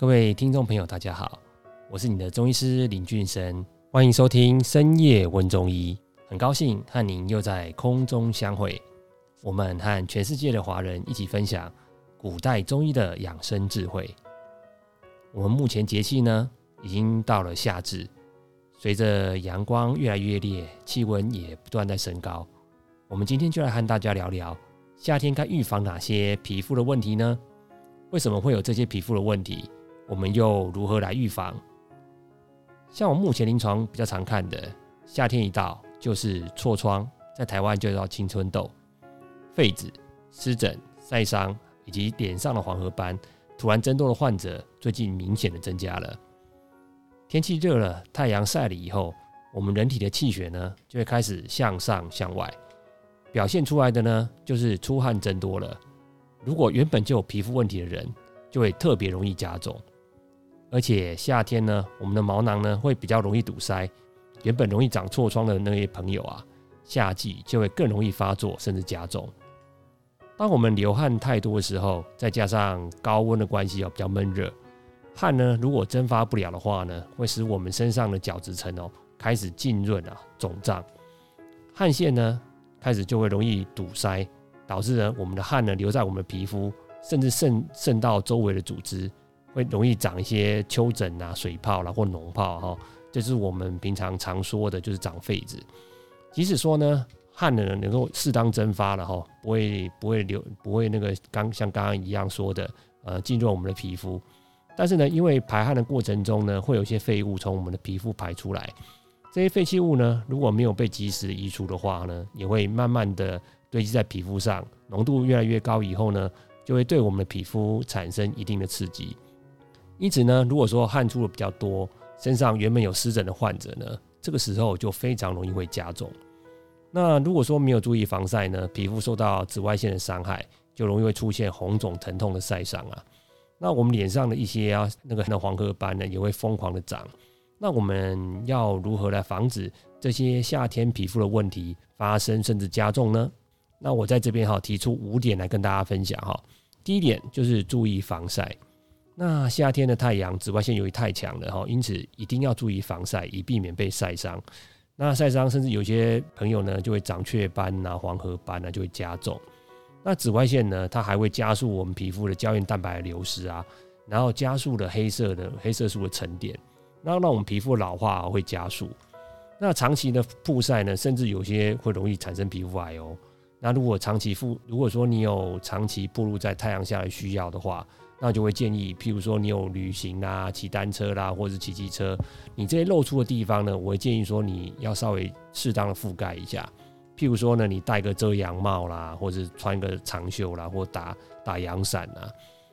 各位听众朋友，大家好，我是你的中医师林俊生，欢迎收听深夜问中医。很高兴和您又在空中相会，我们和全世界的华人一起分享古代中医的养生智慧。我们目前节气呢，已经到了夏至，随着阳光越来越烈，气温也不断在升高。我们今天就来和大家聊聊夏天该预防哪些皮肤的问题呢？为什么会有这些皮肤的问题？我们又如何来预防？像我目前临床比较常看的，夏天一到。就是痤疮，在台湾就叫青春痘、痱子、湿疹、晒伤以及脸上的黄褐斑，突然增多的患者，最近明显的增加了。天气热了，太阳晒了以后，我们人体的气血呢，就会开始向上向外表现出来的呢，就是出汗增多了。如果原本就有皮肤问题的人，就会特别容易加重。而且夏天呢，我们的毛囊呢，会比较容易堵塞。原本容易长痤疮的那些朋友啊，夏季就会更容易发作，甚至加重。当我们流汗太多的时候，再加上高温的关系哦，比较闷热，汗呢如果蒸发不了的话呢，会使我们身上的角质层哦开始浸润啊肿胀，汗腺呢开始就会容易堵塞，导致呢我们的汗呢留在我们的皮肤，甚至渗渗到周围的组织，会容易长一些丘疹啊、水泡啦或脓泡哈。这是我们平常常说的，就是长痱子。即使说呢，汗呢能够适当蒸发了哈，不会不会流，不会那个刚像刚刚一样说的，呃，进入我们的皮肤。但是呢，因为排汗的过程中呢，会有一些废物从我们的皮肤排出来。这些废弃物呢，如果没有被及时移除的话呢，也会慢慢的堆积在皮肤上，浓度越来越高以后呢，就会对我们的皮肤产生一定的刺激。因此呢，如果说汗出的比较多，身上原本有湿疹的患者呢，这个时候就非常容易会加重。那如果说没有注意防晒呢，皮肤受到紫外线的伤害，就容易会出现红肿疼痛的晒伤啊。那我们脸上的一些啊那个那黄褐斑呢，也会疯狂的长。那我们要如何来防止这些夏天皮肤的问题发生甚至加重呢？那我在这边哈提出五点来跟大家分享哈。第一点就是注意防晒。那夏天的太阳紫外线由于太强了哈，因此一定要注意防晒，以避免被晒伤。那晒伤甚至有些朋友呢就会长雀斑呐、黄褐斑呐，就会加重。那紫外线呢，它还会加速我们皮肤的胶原蛋白的流失啊，然后加速了黑色的黑色素的沉淀，那让我们皮肤老化会加速。那长期的曝晒呢，甚至有些会容易产生皮肤癌哦。那如果长期曝，如果说你有长期暴露在太阳下的需要的话，那就会建议，譬如说你有旅行啦、骑单车啦，或者是骑机车，你这些露出的地方呢，我会建议说你要稍微适当的覆盖一下。譬如说呢，你戴个遮阳帽啦，或者穿个长袖啦，或打打阳伞啊。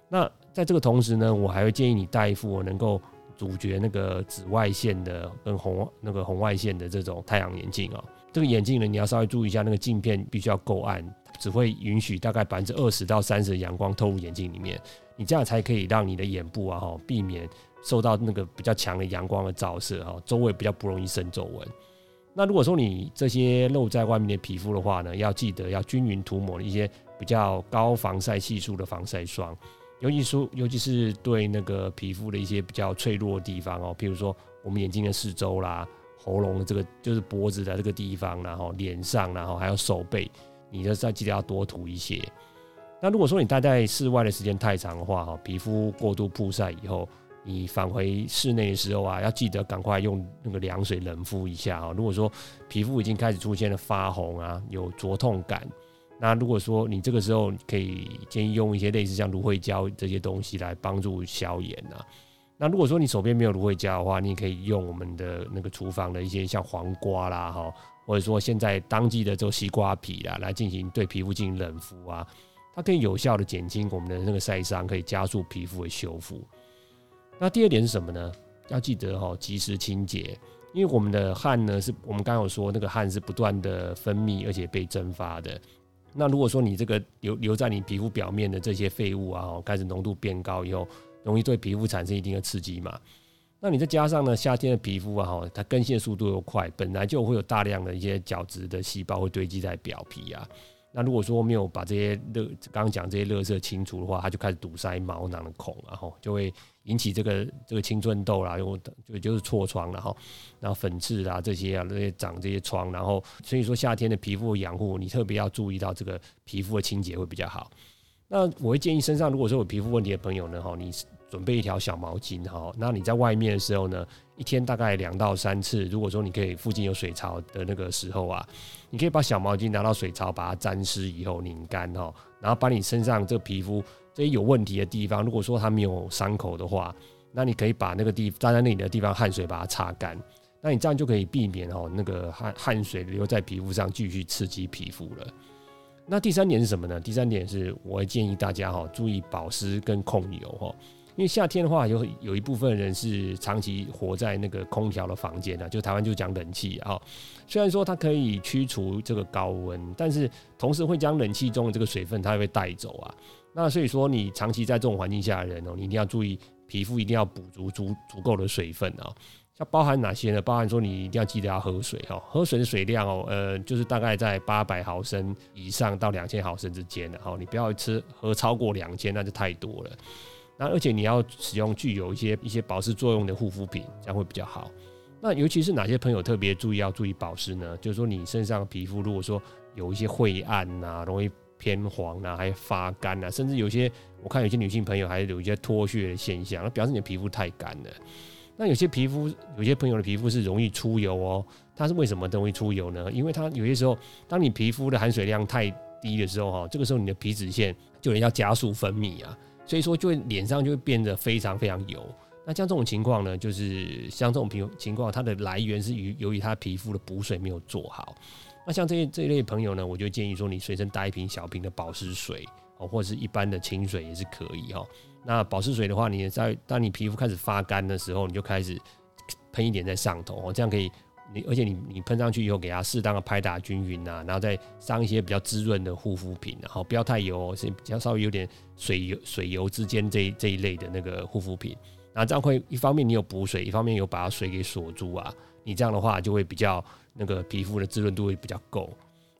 那在这个同时呢，我还会建议你戴一副能够阻绝那个紫外线的跟红那个红外线的这种太阳眼镜哦。这个眼镜呢，你要稍微注意一下，那个镜片必须要够暗，只会允许大概百分之二十到三十的阳光透入眼睛里面。你这样才可以让你的眼部啊哈，避免受到那个比较强的阳光的照射哈，周围比较不容易生皱纹。那如果说你这些露在外面的皮肤的话呢，要记得要均匀涂抹一些比较高防晒系数的防晒霜，尤其说尤其是对那个皮肤的一些比较脆弱的地方哦，譬如说我们眼睛的四周啦、喉咙的这个就是脖子的这个地方，然后脸上，然后还有手背，你就再记得要多涂一些。那如果说你待在室外的时间太长的话，哈，皮肤过度曝晒以后，你返回室内的时候啊，要记得赶快用那个凉水冷敷一下哈。如果说皮肤已经开始出现了发红啊，有灼痛感，那如果说你这个时候可以建议用一些类似像芦荟胶这些东西来帮助消炎啊。那如果说你手边没有芦荟胶的话，你也可以用我们的那个厨房的一些像黄瓜啦，哈，或者说现在当季的这个西瓜皮啦，来进行对皮肤进行冷敷啊。它可以有效的减轻我们的那个晒伤，可以加速皮肤的修复。那第二点是什么呢？要记得哈，及时清洁，因为我们的汗呢，是我们刚有说那个汗是不断的分泌，而且被蒸发的。那如果说你这个留留在你皮肤表面的这些废物啊，开始浓度变高以后，容易对皮肤产生一定的刺激嘛。那你再加上呢，夏天的皮肤啊，哈，它更新的速度又快，本来就会有大量的一些角质的细胞会堆积在表皮啊。那如果说没有把这些热刚刚讲这些热色清除的话，它就开始堵塞毛囊的孔，然后就会引起这个这个青春痘啦，又就就是痤疮然后然后粉刺啊这些啊那些长这些疮，然后所以说夏天的皮肤养护，你特别要注意到这个皮肤的清洁会比较好。那我会建议身上如果说有皮肤问题的朋友呢，哈，你准备一条小毛巾哈，那你在外面的时候呢，一天大概两到三次，如果说你可以附近有水槽的那个时候啊，你可以把小毛巾拿到水槽，把它沾湿以后拧干哈，然后把你身上这皮肤这些有问题的地方，如果说它没有伤口的话，那你可以把那个地沾在那里的地方汗水把它擦干，那你这样就可以避免哦那个汗汗水留在皮肤上继续刺激皮肤了。那第三点是什么呢？第三点是，我会建议大家哈，注意保湿跟控油哈。因为夏天的话，有有一部分人是长期活在那个空调的房间的，就台湾就讲冷气啊。虽然说它可以驱除这个高温，但是同时会将冷气中的这个水分，它会带走啊。那所以说，你长期在这种环境下的人哦，你一定要注意皮肤一定要补足足足够的水分啊。像包含哪些呢？包含说你一定要记得要喝水哦，喝水的水量哦，呃，就是大概在八百毫升以上到两千毫升之间的哦，你不要吃喝超过两千，那就太多了。那而且你要使用具有一些一些保湿作用的护肤品，这样会比较好。那尤其是哪些朋友特别注意要注意保湿呢？就是说你身上皮肤如果说有一些晦暗呐，容易偏黄啊，还发干啊，甚至有些我看有些女性朋友还有一些脱屑的现象，那表示你的皮肤太干了。那有些皮肤，有些朋友的皮肤是容易出油哦。它是为什么容易出油呢？因为它有些时候，当你皮肤的含水量太低的时候，哈，这个时候你的皮脂腺就要加速分泌啊，所以说就会脸上就会变得非常非常油。那像这种情况呢，就是像这种皮情况，它的来源是于由于它皮肤的补水没有做好。那像这些这一类朋友呢，我就建议说，你随身带一瓶小瓶的保湿水哦，或者是一般的清水也是可以哈。那保湿水的话，你在当你皮肤开始发干的时候，你就开始喷一点在上头，这样可以。你而且你你喷上去以后，给它适当的拍打均匀呐，然后再上一些比较滋润的护肤品，然后不要太油，是比较稍微有点水油水油之间这这一类的那个护肤品。那这样会一方面你有补水，一方面有把水给锁住啊。你这样的话就会比较那个皮肤的滋润度会比较够。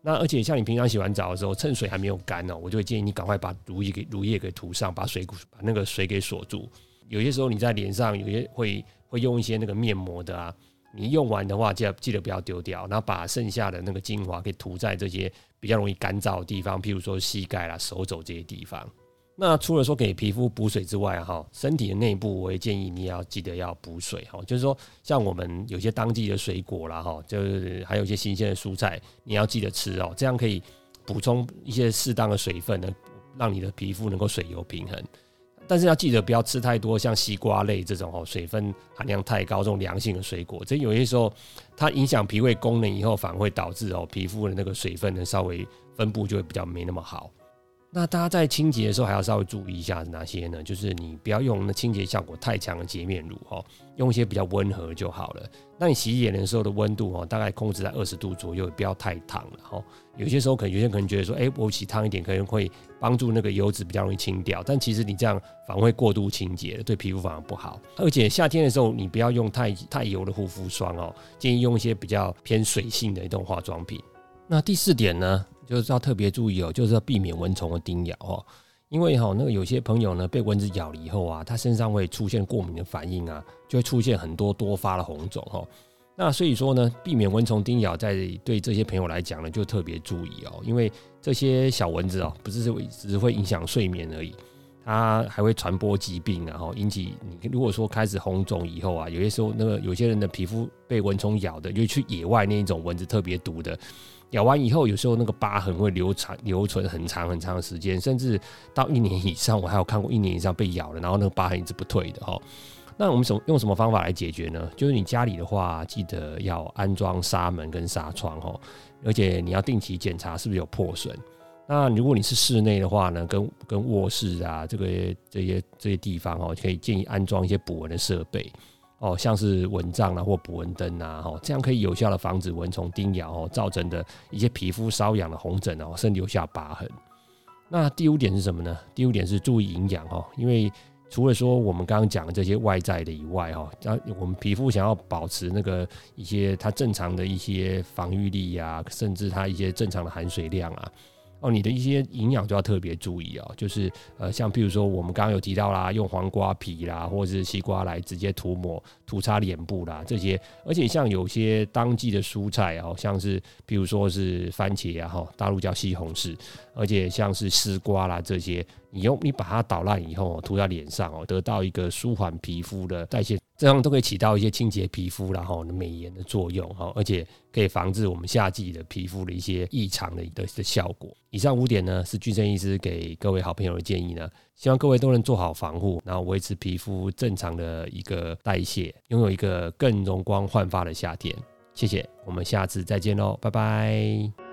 那而且像你平常洗完澡的时候，趁水还没有干哦，我就会建议你赶快把乳液给乳液给涂上，把水把那个水给锁住。有些时候你在脸上有些会会用一些那个面膜的啊，你用完的话记得记得不要丢掉，然后把剩下的那个精华给涂在这些比较容易干燥的地方，譬如说膝盖啦、手肘这些地方。那除了说给皮肤补水之外，哈，身体的内部我也建议你也要记得要补水，哈，就是说像我们有些当季的水果啦，哈，就是还有一些新鲜的蔬菜，你要记得吃哦，这样可以补充一些适当的水分呢，让你的皮肤能够水油平衡。但是要记得不要吃太多像西瓜类这种哦，水分含量太高这种凉性的水果，这有些时候它影响脾胃功能以后，反而会导致哦皮肤的那个水分呢稍微分布就会比较没那么好。那大家在清洁的时候还要稍微注意一下哪些呢？就是你不要用那清洁效果太强的洁面乳哦，用一些比较温和就好了。那你洗脸的时候的温度哦，大概控制在二十度左右，不要太烫了哈。有些时候可能有些人可能觉得说，哎，我洗烫一点可能会帮助那个油脂比较容易清掉，但其实你这样反而会过度清洁，对皮肤反而不好。而且夏天的时候你不要用太太油的护肤霜哦，建议用一些比较偏水性的一种化妆品。那第四点呢？就是要特别注意哦，就是要避免蚊虫的叮咬哦，因为哈那个有些朋友呢被蚊子咬了以后啊，他身上会出现过敏的反应啊，就会出现很多多发的红肿哈。那所以说呢，避免蚊虫叮咬，在对这些朋友来讲呢，就特别注意哦，因为这些小蚊子哦，不是只是会影响睡眠而已，它还会传播疾病，然后引起你如果说开始红肿以后啊，有些时候那个有些人的皮肤被蚊虫咬的，就去野外那一种蚊子特别毒的。咬完以后，有时候那个疤痕会留长、留存很长很长的时间，甚至到一年以上。我还有看过一年以上被咬了，然后那个疤痕一直不退的哈。那我们什用什么方法来解决呢？就是你家里的话，记得要安装纱门跟纱窗哦，而且你要定期检查是不是有破损。那如果你是室内的话呢，跟跟卧室啊这个这些这些地方哦，可以建议安装一些捕蚊的设备。哦，像是蚊帐啊或捕蚊灯啊，哈，这样可以有效的防止蚊虫叮咬哦造成的一些皮肤瘙痒的红疹哦，甚至留下疤痕。那第五点是什么呢？第五点是注意营养哦，因为除了说我们刚刚讲的这些外在的以外哈，那我们皮肤想要保持那个一些它正常的一些防御力呀，甚至它一些正常的含水量啊，哦，你的一些营养就要特别注意哦，就是呃，像比如说我们刚刚有提到啦，用黄瓜皮啦，或者是西瓜来直接涂抹、涂擦脸部啦，这些，而且像有些当季的蔬菜哦，像是比如说是番茄啊，哈，大陆叫西红柿，而且像是丝瓜啦这些，你用你把它捣烂以后涂在脸上哦，得到一个舒缓皮肤的代谢。这样都可以起到一些清洁皮肤然后美颜的作用哈，而且可以防治我们夏季的皮肤的一些异常的的的效果。以上五点呢是俊生医师给各位好朋友的建议呢，希望各位都能做好防护，然后维持皮肤正常的一个代谢，拥有一个更容光焕发的夏天。谢谢，我们下次再见喽，拜拜。